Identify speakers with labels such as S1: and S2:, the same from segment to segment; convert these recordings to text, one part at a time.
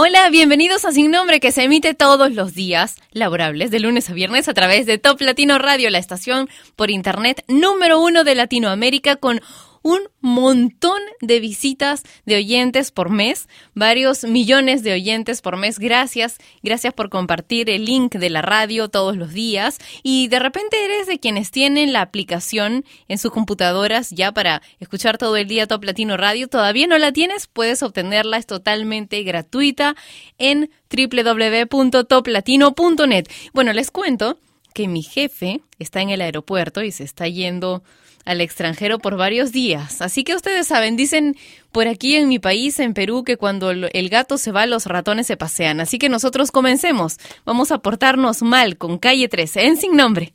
S1: Hola, bienvenidos a Sin Nombre que se emite todos los días laborables, de lunes a viernes, a través de Top Latino Radio, la estación por internet número uno de Latinoamérica, con un montón de visitas de oyentes por mes, varios millones de oyentes por mes. Gracias, gracias por compartir el link de la radio todos los días. Y de repente eres de quienes tienen la aplicación en sus computadoras ya para escuchar todo el día Top Latino Radio. Todavía no la tienes, puedes obtenerla, es totalmente gratuita en www.toplatino.net. Bueno, les cuento que mi jefe está en el aeropuerto y se está yendo al extranjero por varios días. Así que ustedes saben, dicen por aquí en mi país, en Perú, que cuando el gato se va, los ratones se pasean. Así que nosotros comencemos. Vamos a portarnos mal con Calle 13 en Sin Nombre.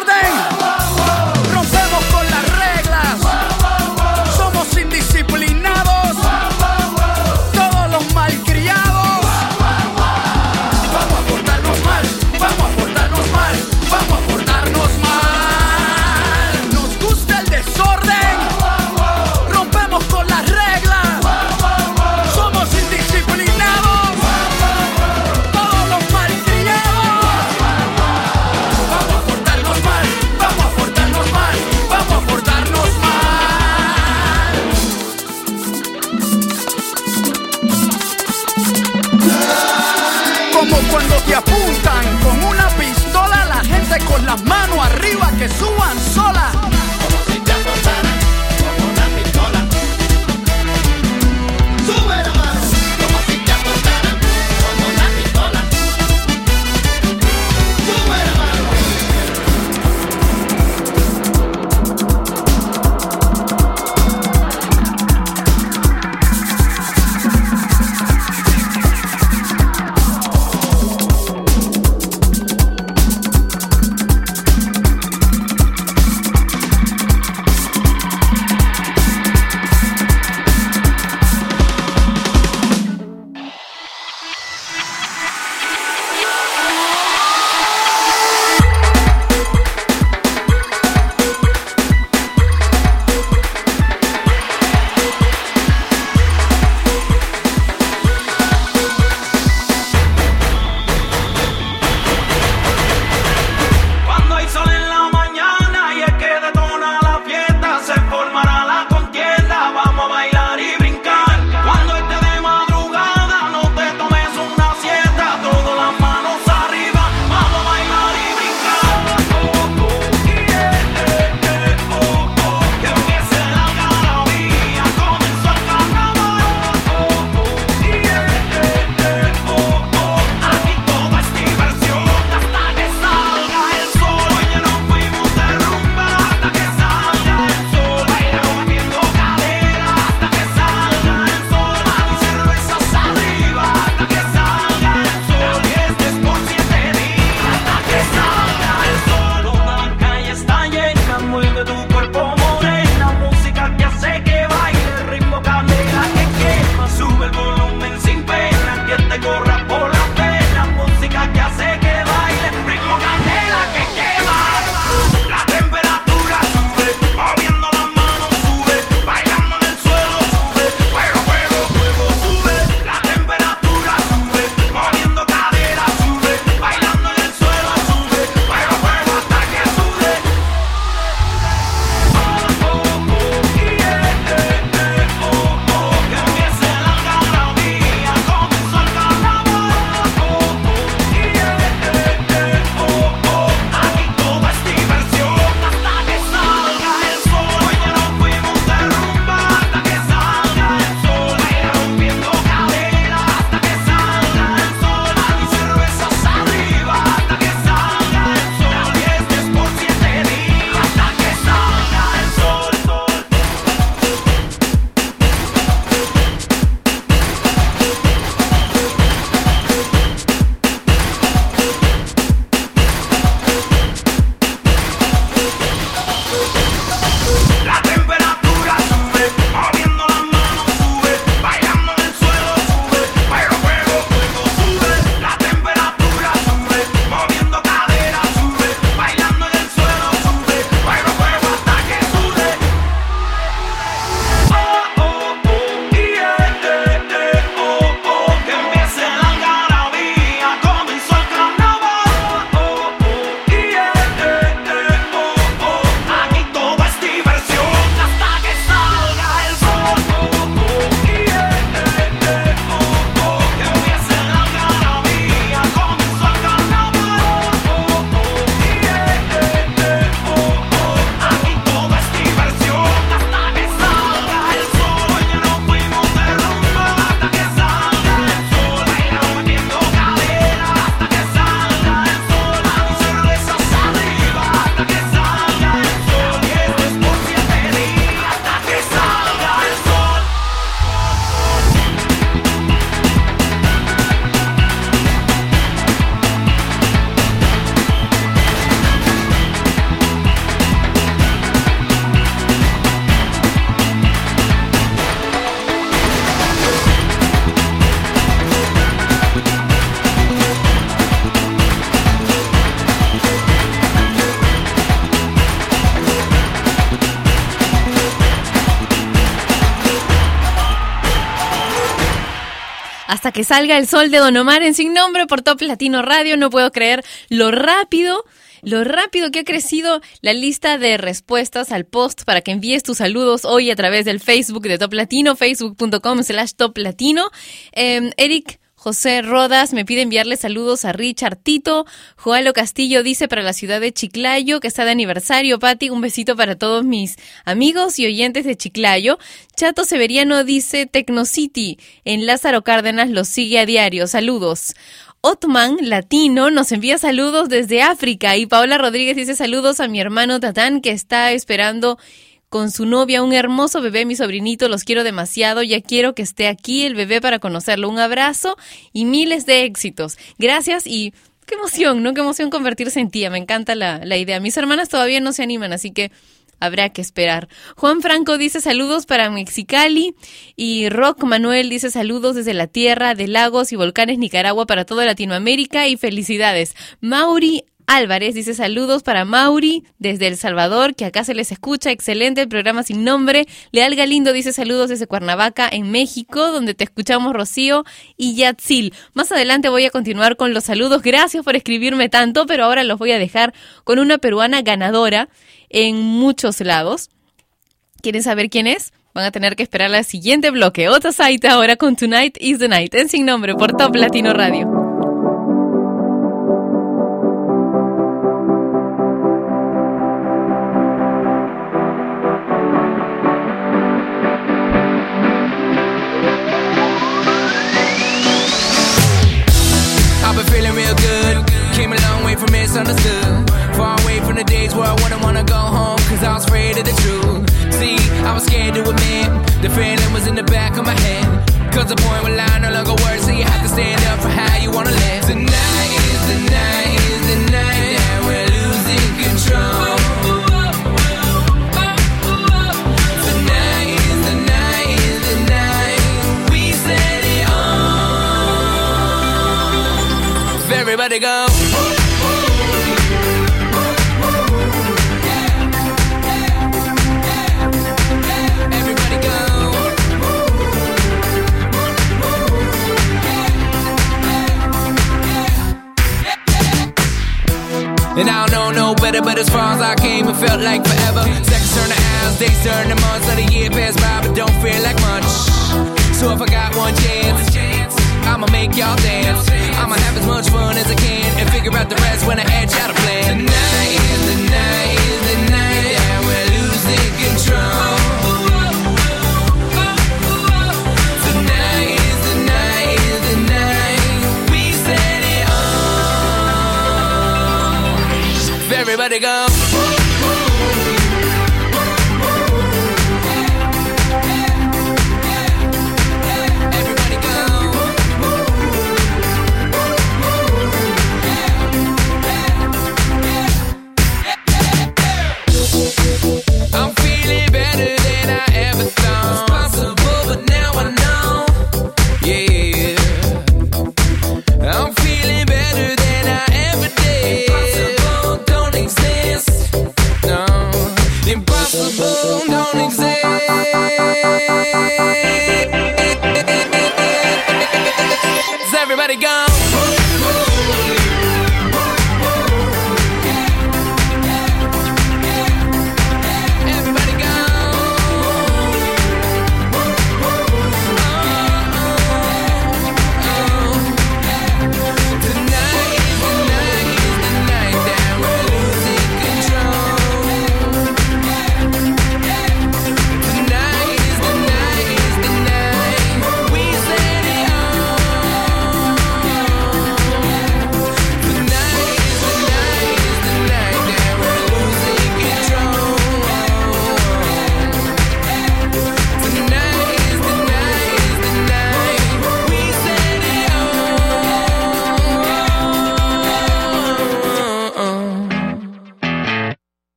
S1: Salga el sol de Don Omar en Sin Nombre por Top Latino Radio. No puedo creer lo rápido lo rápido que ha crecido la lista de respuestas al post para que envíes tus saludos hoy a través del Facebook de Top Latino, facebook.com slash Top Latino. Em, Eric José Rodas me pide enviarle saludos a Richard Tito. Joalo Castillo dice para la ciudad de Chiclayo que está de aniversario. Patti, un besito para todos mis amigos y oyentes de Chiclayo. Chato Severiano dice Tecnocity en Lázaro Cárdenas los sigue a diario. Saludos. Otman Latino nos envía saludos desde África y Paola Rodríguez dice saludos a mi hermano Tatán que está esperando con su novia, un hermoso bebé, mi sobrinito, los quiero demasiado, ya quiero que esté aquí el bebé para conocerlo. Un abrazo y miles de éxitos. Gracias y qué emoción, ¿no? Qué emoción convertirse en tía, me encanta la, la idea. Mis hermanas todavía no se animan, así que habrá que esperar. Juan Franco dice saludos para Mexicali y Rock Manuel dice saludos desde la tierra de lagos y volcanes Nicaragua para toda Latinoamérica y felicidades. Mauri Álvarez dice saludos para Mauri desde El Salvador, que acá se les escucha. Excelente el programa sin nombre. Leal Galindo dice saludos desde Cuernavaca, en México, donde te escuchamos Rocío y Yatzil. Más adelante voy a continuar con los saludos. Gracias por escribirme tanto, pero ahora los voy a dejar con una peruana ganadora en muchos lados. ¿Quieren saber quién es? Van a tener que esperar al siguiente bloque. Otra site ahora con Tonight is the Night en Sin Nombre por Top Latino Radio.
S2: Misunderstood. Far away from the days where I wouldn't wanna go home, cause I was afraid of the truth. See, I was scared to admit the feeling was in the back of my head. Cause the point where lie no longer works, so you have to stand up for how you wanna live. Tonight is the night, is the night that we're losing control. Tonight is And I don't know no better, but as far as I came, it felt like forever. Seconds turn to hours, days turn to months, let a year pass by, but don't feel like much. So if I got one chance, I'ma make y'all dance. I'ma have as much fun as I can and figure out the rest when I edge out a plan. Tonight is the night, is the night that we're losing control. Everybody go.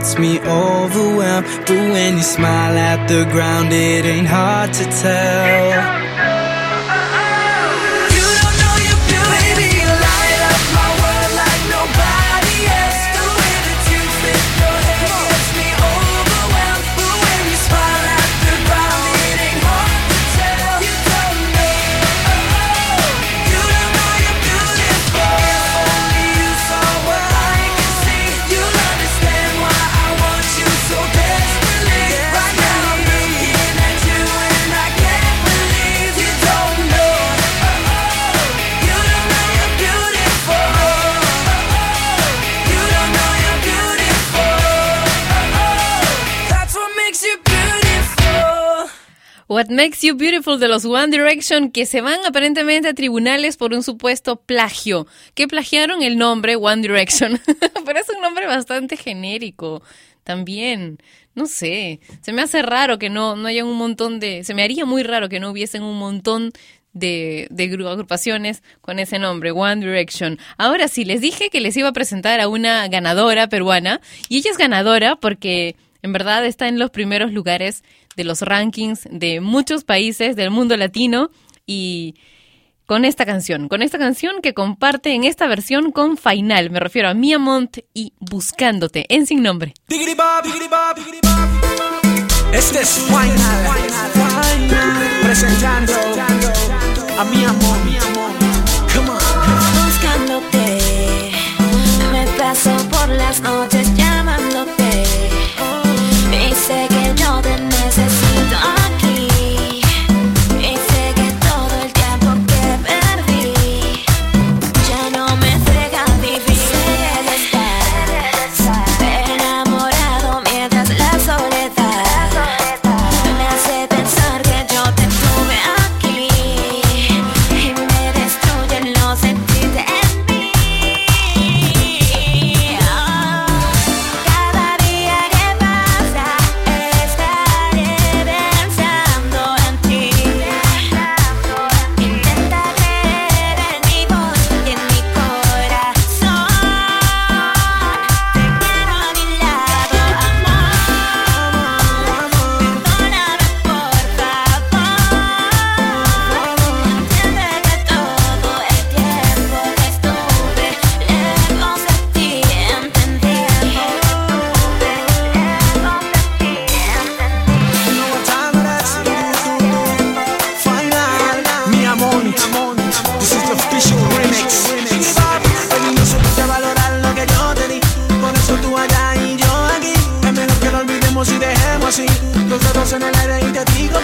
S3: Gets me overwhelmed.
S1: Beautiful de los One Direction que se van aparentemente a tribunales por un supuesto plagio, que plagiaron el nombre One Direction, pero es un nombre bastante genérico también. No sé, se me hace raro que no, no un montón de... Se me haría muy raro que no hubiesen un montón de, de agrupaciones con ese nombre, One Direction. Ahora sí, les dije que les iba a presentar a una ganadora peruana y ella es ganadora porque en verdad está en los primeros lugares de los rankings de muchos países del mundo latino y con esta canción, con esta canción que comparte en esta versión con Final, me refiero a Mia Mont y Buscándote en Sin Nombre.
S4: Este es Final, presentando a Mia Come on.
S5: Buscándote, me paso por las noches
S4: Dedos en el aire y te digo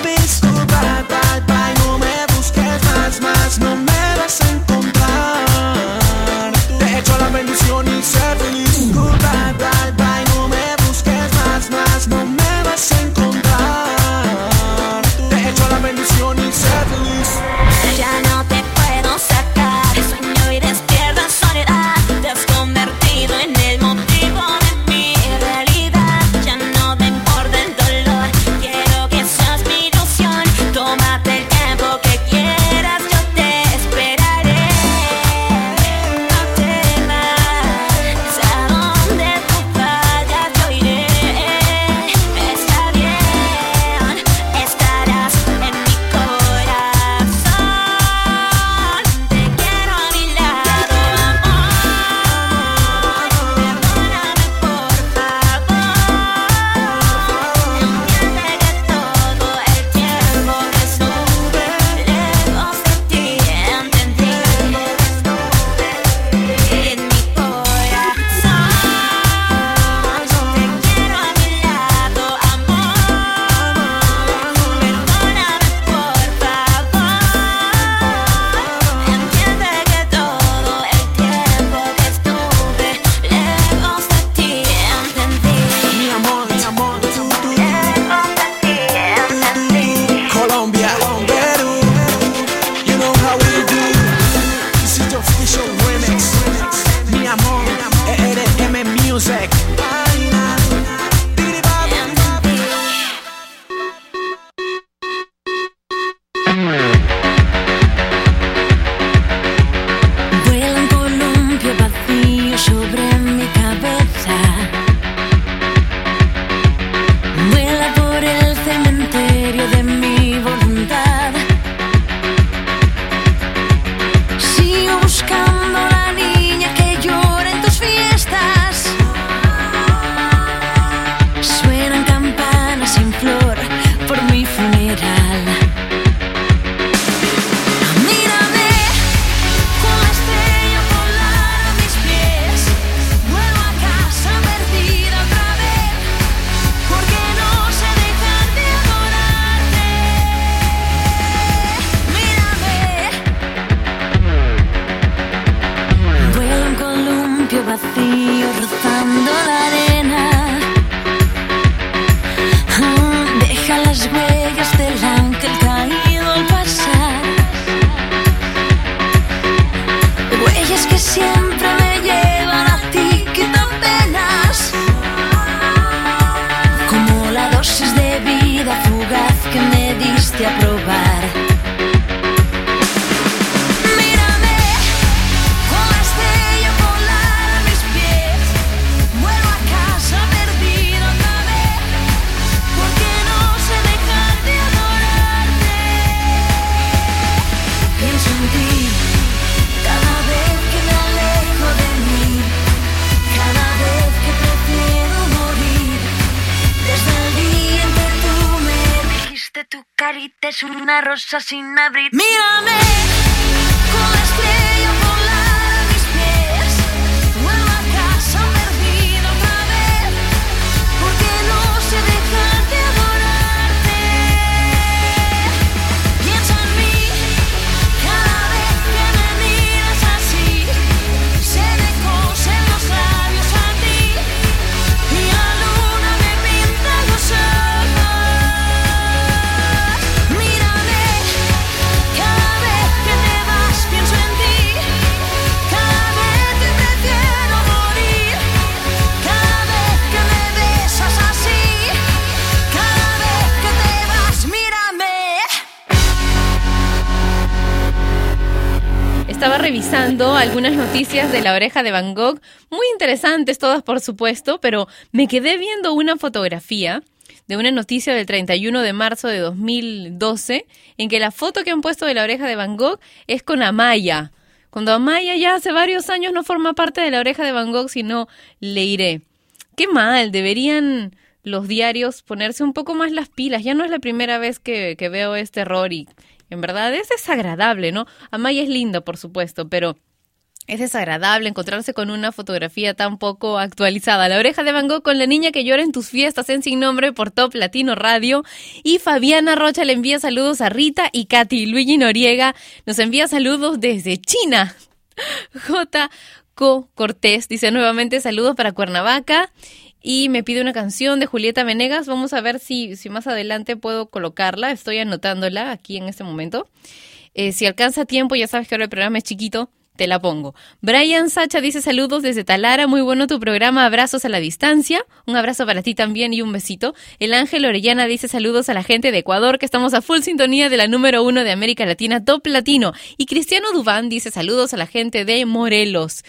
S1: algunas noticias de la oreja de Van Gogh, muy interesantes todas por supuesto, pero me quedé viendo una fotografía de una noticia del 31 de marzo de 2012 en que la foto que han puesto de la oreja de Van Gogh es con Amaya. Cuando Amaya ya hace varios años no forma parte de la oreja de Van Gogh, sino Leiré. Qué mal, deberían los diarios ponerse un poco más las pilas. Ya no es la primera vez que, que veo este error y en verdad es desagradable, ¿no? Amaya es linda, por supuesto, pero es desagradable encontrarse con una fotografía tan poco actualizada. La oreja de Van Gogh con la niña que llora en tus fiestas en Sin Nombre por Top Latino Radio. Y Fabiana Rocha le envía saludos a Rita y Katy. Luigi Noriega nos envía saludos desde China. J. Co. Cortés dice nuevamente saludos para Cuernavaca. Y me pide una canción de Julieta Venegas. Vamos a ver si, si más adelante puedo colocarla. Estoy anotándola aquí en este momento. Eh, si alcanza tiempo, ya sabes que ahora el programa es chiquito, te la pongo. Brian Sacha dice saludos desde Talara, muy bueno tu programa, abrazos a la distancia. Un abrazo para ti también y un besito. El Ángel Orellana dice saludos a la gente de Ecuador, que estamos a full sintonía de la número uno de América Latina, Top Latino. Y Cristiano Dubán dice saludos a la gente de Morelos.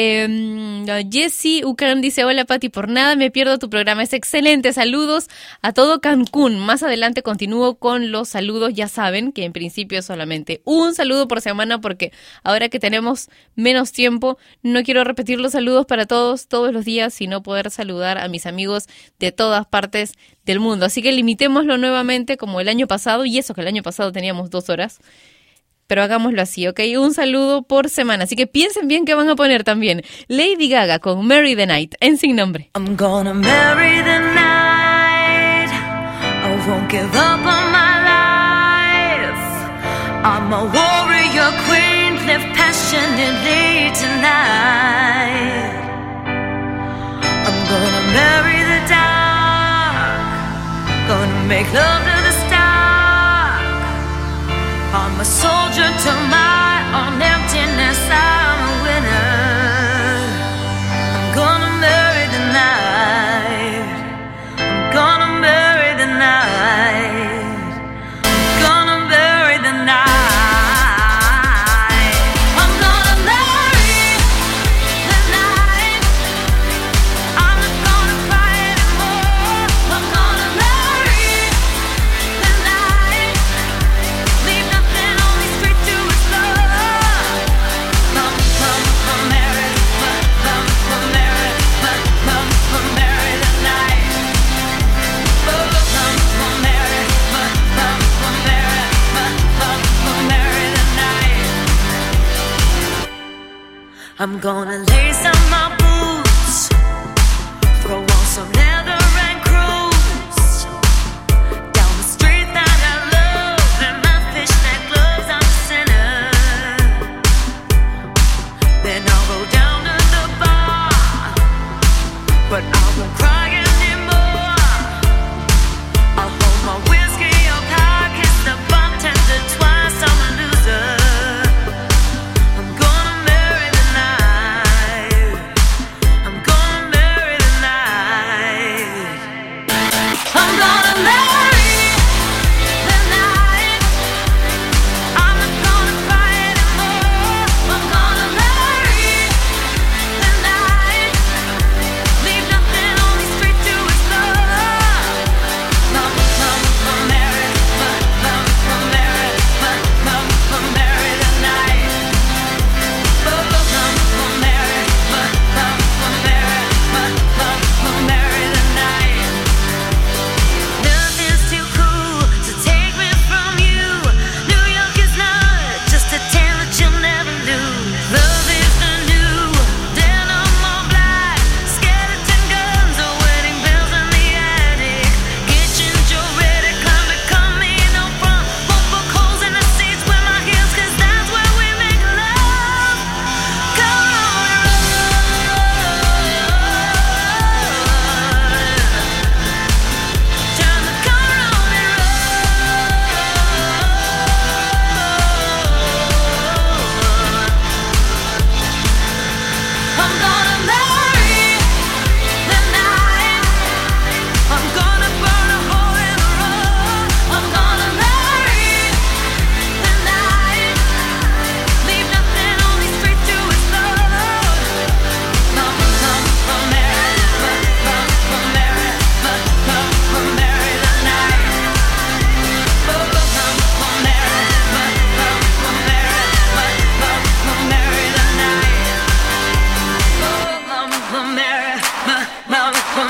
S1: Eh, Jesse Ucan dice, hola Pati, por nada me pierdo tu programa, es excelente, saludos a todo Cancún. Más adelante continúo con los saludos, ya saben que en principio es solamente un saludo por semana porque ahora que tenemos menos tiempo, no quiero repetir los saludos para todos, todos los días, sino poder saludar a mis amigos de todas partes del mundo. Así que limitémoslo nuevamente como el año pasado, y eso que el año pasado teníamos dos horas pero hagámoslo así, ¿ok? Un saludo por semana. Así que piensen bien qué van a poner también. Lady Gaga con Mary the Night en sin nombre.
S6: I'm gonna marry the night. I won't give up on my life. I'm a warrior queen, live passionately tonight. I'm gonna marry the dark. Gonna make love I'm a soldier to my I'm gonna lace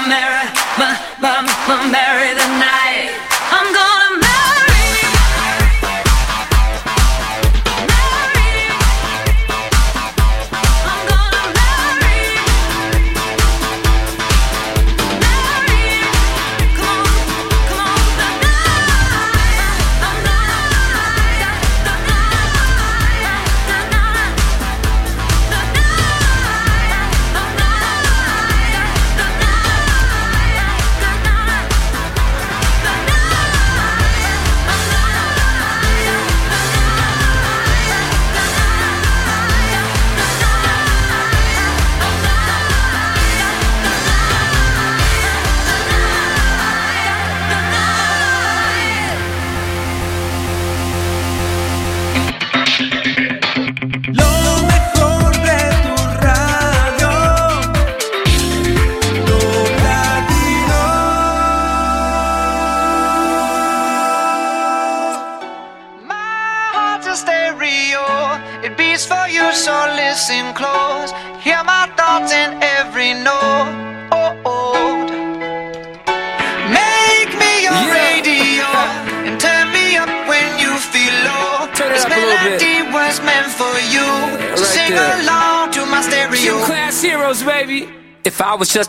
S6: Mary, my, my, my Mary the night.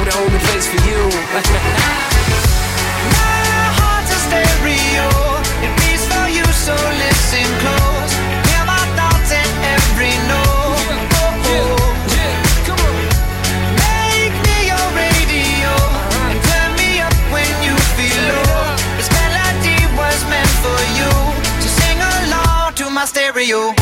S7: the only place for you.
S6: My heart's a stereo. It beats for you, so listen close. Hear my thoughts in every note. Make me your radio and turn me up when you feel. This melody was meant for you, so sing along to my stereo.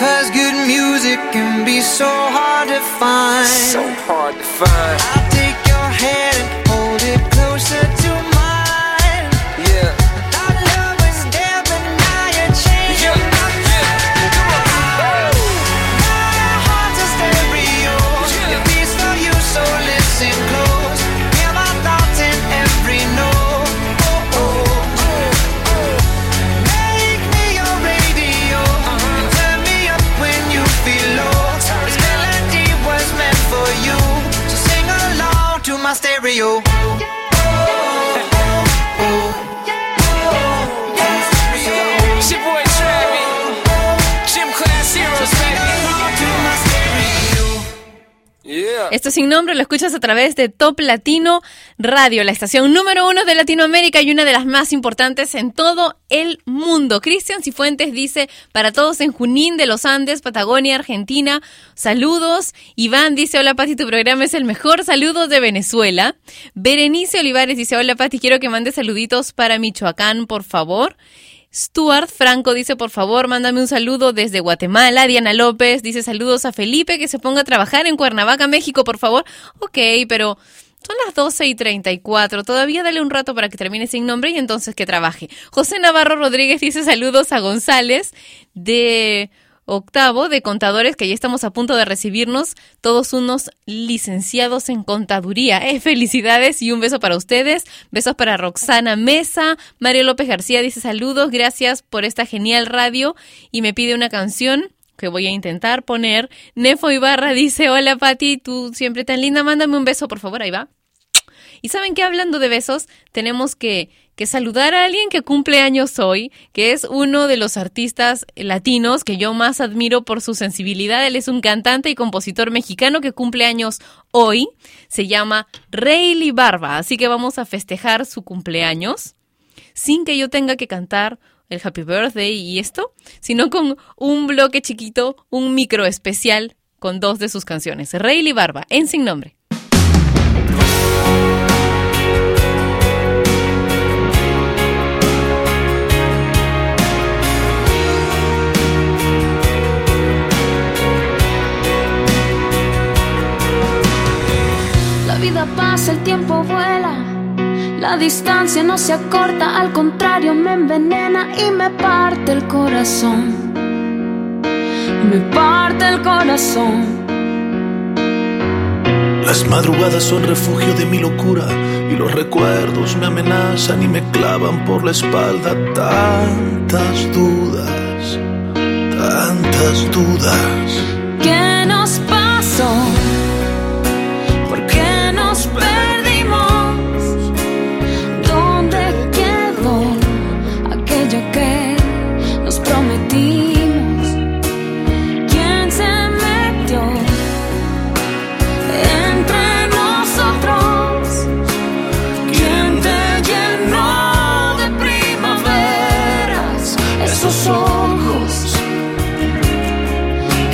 S6: Because good music can be so hard to find.
S7: So hard to find.
S6: I'll take your hand
S1: Sin nombre lo escuchas a través de Top Latino Radio, la estación número uno de Latinoamérica y una de las más importantes en todo el mundo. Cristian Cifuentes dice, para todos en Junín de los Andes, Patagonia, Argentina, saludos. Iván dice, hola Pati, tu programa es el mejor. Saludos de Venezuela. Berenice Olivares dice, hola Pati, quiero que mande saluditos para Michoacán, por favor. Stuart Franco dice, por favor, mándame un saludo desde Guatemala. Diana López dice, saludos a Felipe, que se ponga a trabajar en Cuernavaca, México, por favor. Ok, pero son las 12 y 34. Todavía dale un rato para que termine sin nombre y entonces que trabaje. José Navarro Rodríguez dice, saludos a González de octavo de contadores que ya estamos a punto de recibirnos, todos unos licenciados en contaduría. Eh, felicidades y un beso para ustedes. Besos para Roxana Mesa. Mario López García dice saludos, gracias por esta genial radio y me pide una canción que voy a intentar poner. Nefo Ibarra dice, hola Pati, tú siempre tan linda, mándame un beso, por favor, ahí va. Y saben que hablando de besos, tenemos que, que saludar a alguien que cumple años hoy, que es uno de los artistas latinos que yo más admiro por su sensibilidad. Él es un cantante y compositor mexicano que cumple años hoy. Se llama Rayleigh Barba, así que vamos a festejar su cumpleaños sin que yo tenga que cantar el Happy Birthday y esto, sino con un bloque chiquito, un micro especial con dos de sus canciones, Rayleigh Barba, en Sin Nombre.
S8: La distancia no se acorta, al contrario me envenena y me parte el corazón. Me parte el corazón.
S3: Las madrugadas son refugio de mi locura y los recuerdos me amenazan y me clavan por la espalda tantas dudas, tantas dudas.
S8: ¿Qué nos pasó?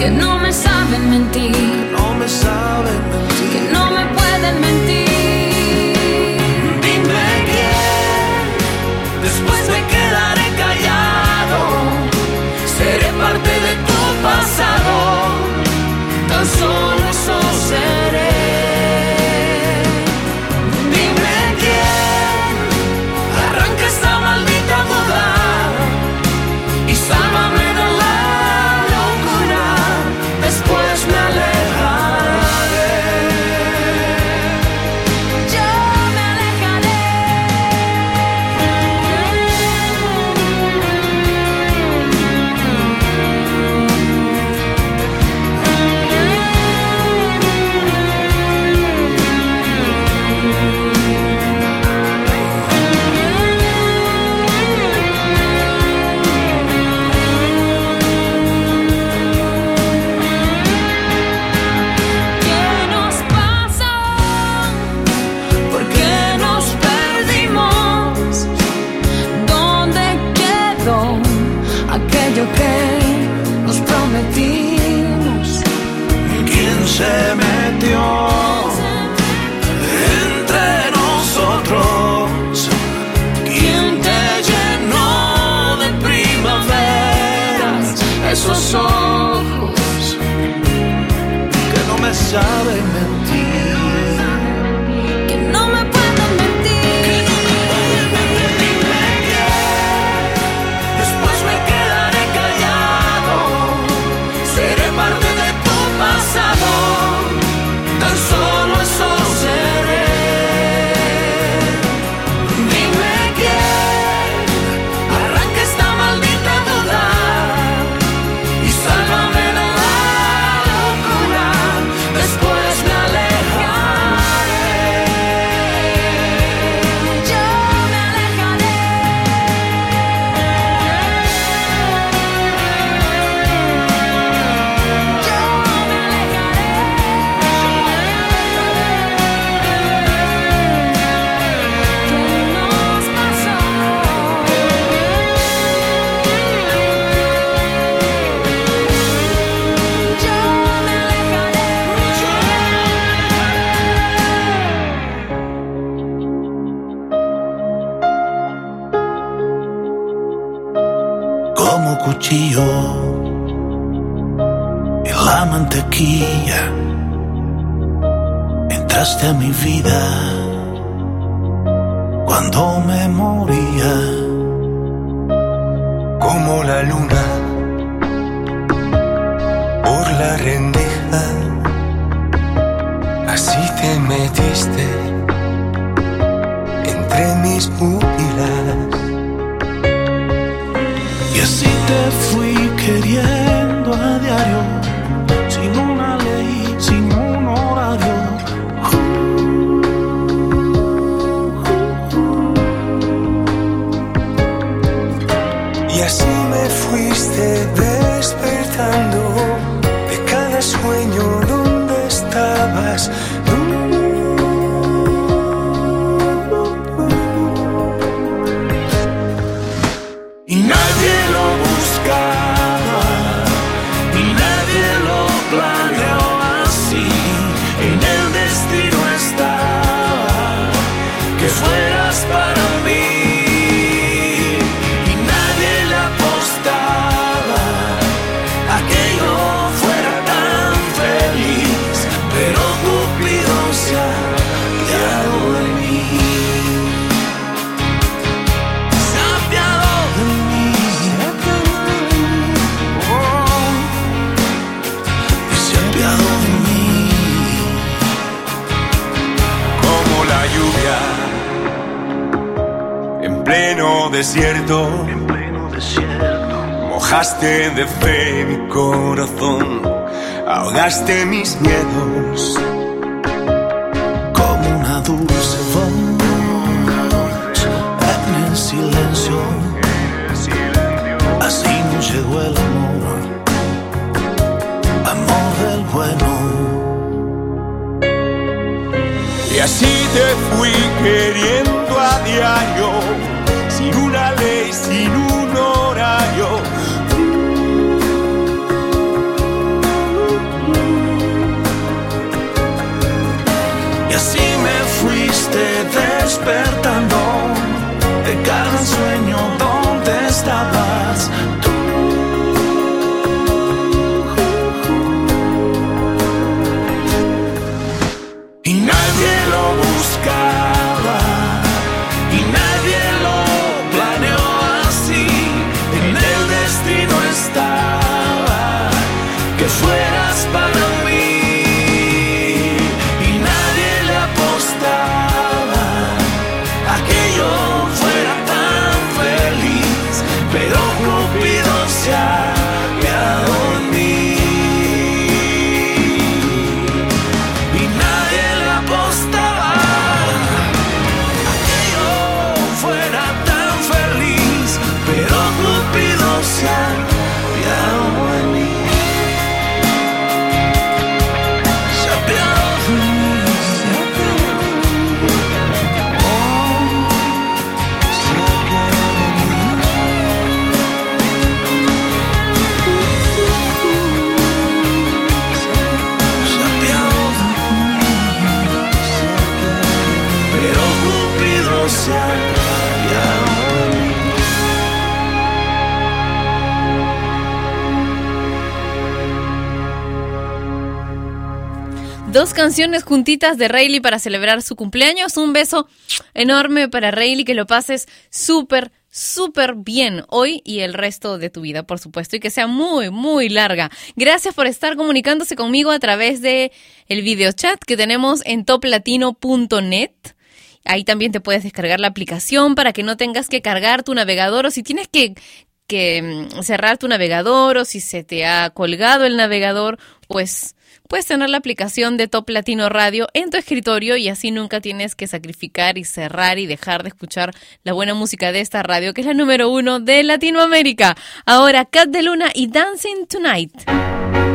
S8: Que no me saben mentir,
S3: no me saben desierto. Mojaste de fe mi corazón, ahogaste mis miedos.
S1: Dos canciones juntitas de Rayleigh para celebrar su cumpleaños. Un beso enorme para Rayleigh, que lo pases súper, súper bien hoy y el resto de tu vida, por supuesto, y que sea muy, muy larga. Gracias por estar comunicándose conmigo a través de el video chat que tenemos en toplatino.net. Ahí también te puedes descargar la aplicación para que no tengas que cargar tu navegador o si tienes que, que mm, cerrar tu navegador o si se te ha colgado el navegador, pues puedes tener la aplicación de Top Latino Radio en tu escritorio y así nunca tienes que sacrificar y cerrar y dejar de escuchar la buena música de esta radio que es la número uno de Latinoamérica. Ahora Cat de Luna y Dancing Tonight.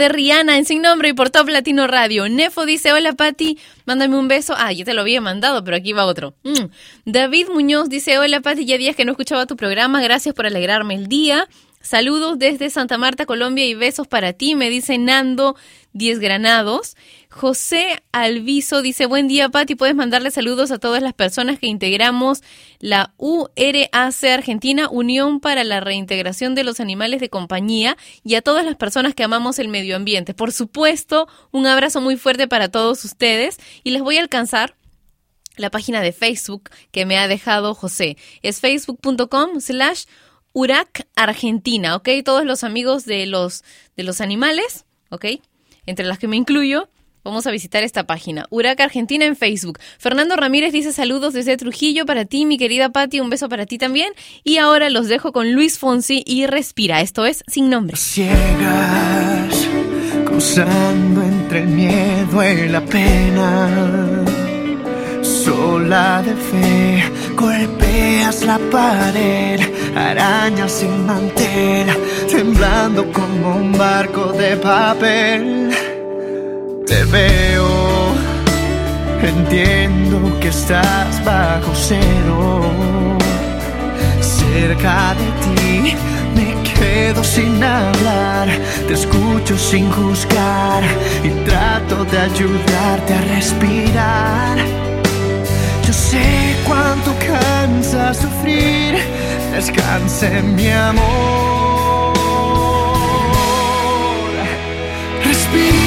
S1: de Rihanna en Sin Nombre y por Top Latino Radio. Nefo dice, hola Patti, mándame un beso. Ah, yo te lo había mandado, pero aquí va otro. Mm. David Muñoz dice, hola Patti, ya días que no escuchaba tu programa, gracias por alegrarme el día. Saludos desde Santa Marta, Colombia y besos para ti, me dice Nando 10 Granados. José Alviso dice, buen día Pati, puedes mandarle saludos a todas las personas que integramos la URAC Argentina, Unión para la Reintegración de los Animales de Compañía, y a todas las personas que amamos el medio ambiente. Por supuesto, un abrazo muy fuerte para todos ustedes y les voy a alcanzar la página de Facebook que me ha dejado José. Es facebook.com slash URAC Argentina, ¿ok? Todos los amigos de los, de los animales, ¿ok? Entre las que me incluyo, vamos a visitar esta página. URAC Argentina en Facebook. Fernando Ramírez dice saludos desde Trujillo para ti, mi querida Patti, un beso para ti también. Y ahora los dejo con Luis Fonsi y Respira. Esto es Sin Nombre.
S9: Ciegas, entre miedo y la pena. Sola de fe, golpeas la pared, arañas sin mantel, temblando como un barco de papel. Te veo, entiendo que estás bajo cero. Cerca de ti me quedo sin hablar, te escucho sin juzgar y trato de ayudarte a respirar. Yo sé cuánto cansa sufrir, descanse mi amor. Respira,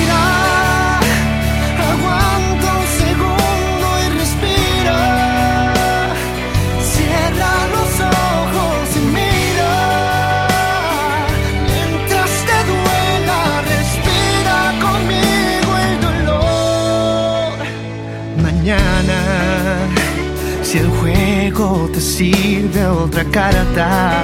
S9: te sirve otra carta,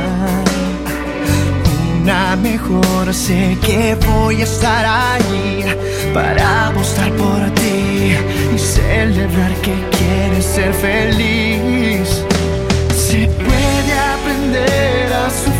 S9: una mejor, sé que voy a estar ahí para apostar por ti y celebrar que quieres ser feliz. Se puede aprender a sufrir,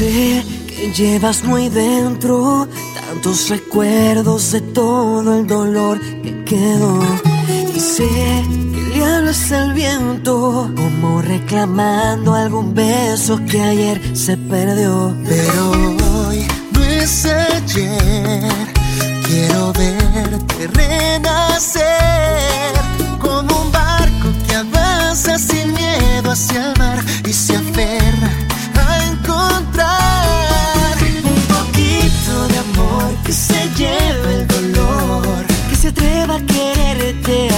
S6: Sé que llevas muy dentro tantos recuerdos de todo el dolor que quedó. Y sé que le hablas al viento, como reclamando algún beso que ayer se perdió. Pero hoy no es ayer, quiero verte renacer como un barco que avanza sin miedo hacia el mar y se aferra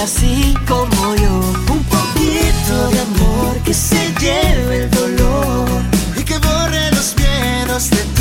S6: así como yo. Un poquito de amor que se lleve el dolor y que borre los miedos de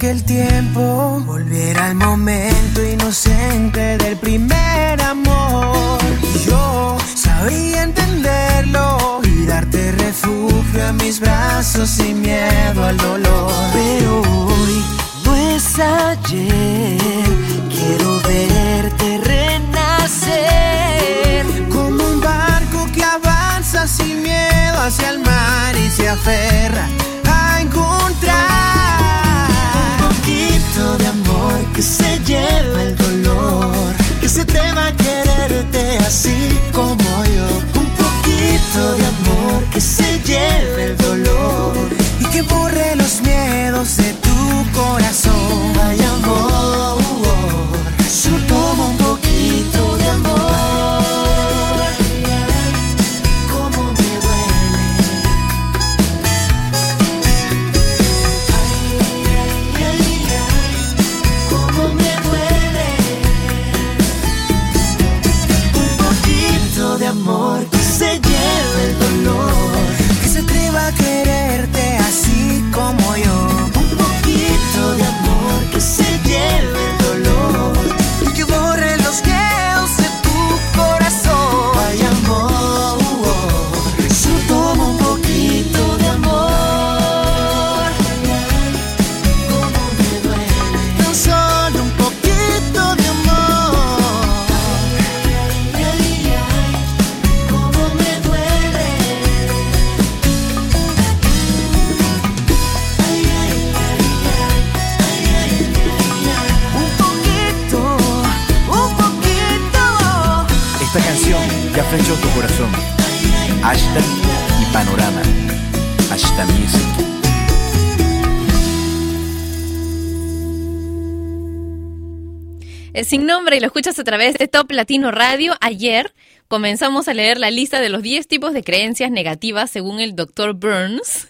S6: que el tiempo volviera al momento inocente del primer amor. Yo sabía entenderlo y darte refugio a mis brazos sin miedo al dolor. Pero hoy no es ayer, quiero verte renacer como un barco que avanza sin miedo hacia el mar y se aferra que se lleva el dolor, que se atreva a quererte así como yo. Un poquito de amor que se lleve
S1: escuchas a través de Top Latino Radio. Ayer comenzamos a leer la lista de los 10 tipos de creencias negativas según el Dr. Burns.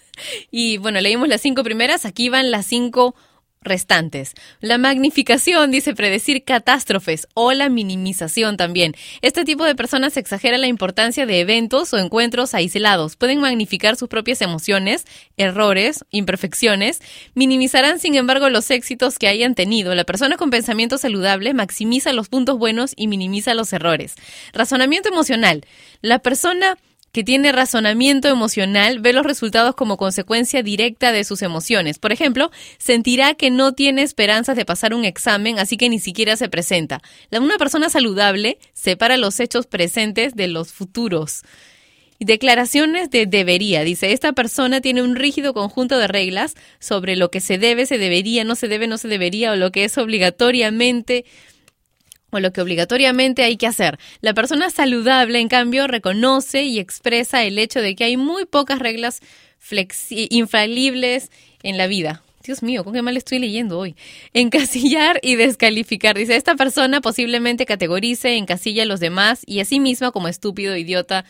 S1: Y bueno, leímos las cinco primeras, aquí van las cinco restantes. La magnificación dice predecir catástrofes o la minimización también. Este tipo de personas exagera la importancia de eventos o encuentros aislados. Pueden magnificar sus propias emociones, errores, imperfecciones. Minimizarán, sin embargo, los éxitos que hayan tenido. La persona con pensamiento saludable maximiza los puntos buenos y minimiza los errores. Razonamiento emocional. La persona que tiene razonamiento emocional ve los resultados como consecuencia directa de sus emociones. Por ejemplo, sentirá que no tiene esperanzas de pasar un examen, así que ni siquiera se presenta. Una persona saludable separa los hechos presentes de los futuros. Declaraciones de debería. Dice, esta persona tiene un rígido conjunto de reglas sobre lo que se debe, se debería, no se debe, no se debería, o lo que es obligatoriamente o lo que obligatoriamente hay que hacer. La persona saludable, en cambio, reconoce y expresa el hecho de que hay muy pocas reglas infalibles en la vida. Dios mío, ¿con qué mal estoy leyendo hoy? Encasillar y descalificar. Dice, esta persona posiblemente categorice, encasilla a los demás y a sí misma como estúpido, idiota,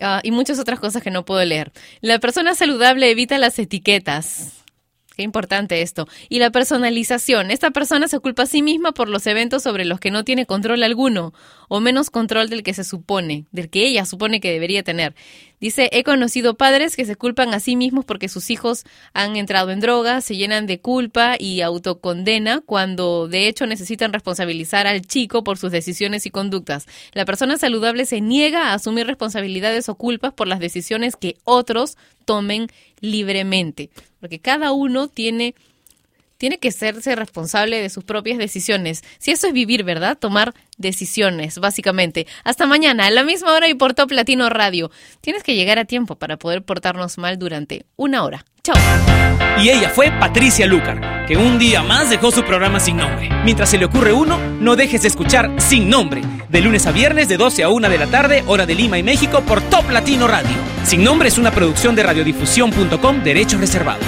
S1: ah, y muchas otras cosas que no puedo leer. La persona saludable evita las etiquetas. Qué importante esto. Y la personalización. Esta persona se culpa a sí misma por los eventos sobre los que no tiene control alguno, o menos control del que se supone, del que ella supone que debería tener. Dice, he conocido padres que se culpan a sí mismos porque sus hijos han entrado en drogas, se llenan de culpa y autocondena cuando de hecho necesitan responsabilizar al chico por sus decisiones y conductas. La persona saludable se niega a asumir responsabilidades o culpas por las decisiones que otros tomen libremente, porque cada uno tiene tiene que serse responsable de sus propias decisiones. Si eso es vivir, ¿verdad? Tomar decisiones, básicamente. Hasta mañana, a la misma hora y por Top Latino Radio. Tienes que llegar a tiempo para poder portarnos mal durante una hora. Chao.
S10: Y ella fue Patricia Lucar, que un día más dejó su programa sin nombre. Mientras se le ocurre uno, no dejes de escuchar Sin Nombre, de lunes a viernes de 12 a 1 de la tarde, hora de Lima y México, por Top Latino Radio. Sin Nombre es una producción de radiodifusión.com, derechos reservados.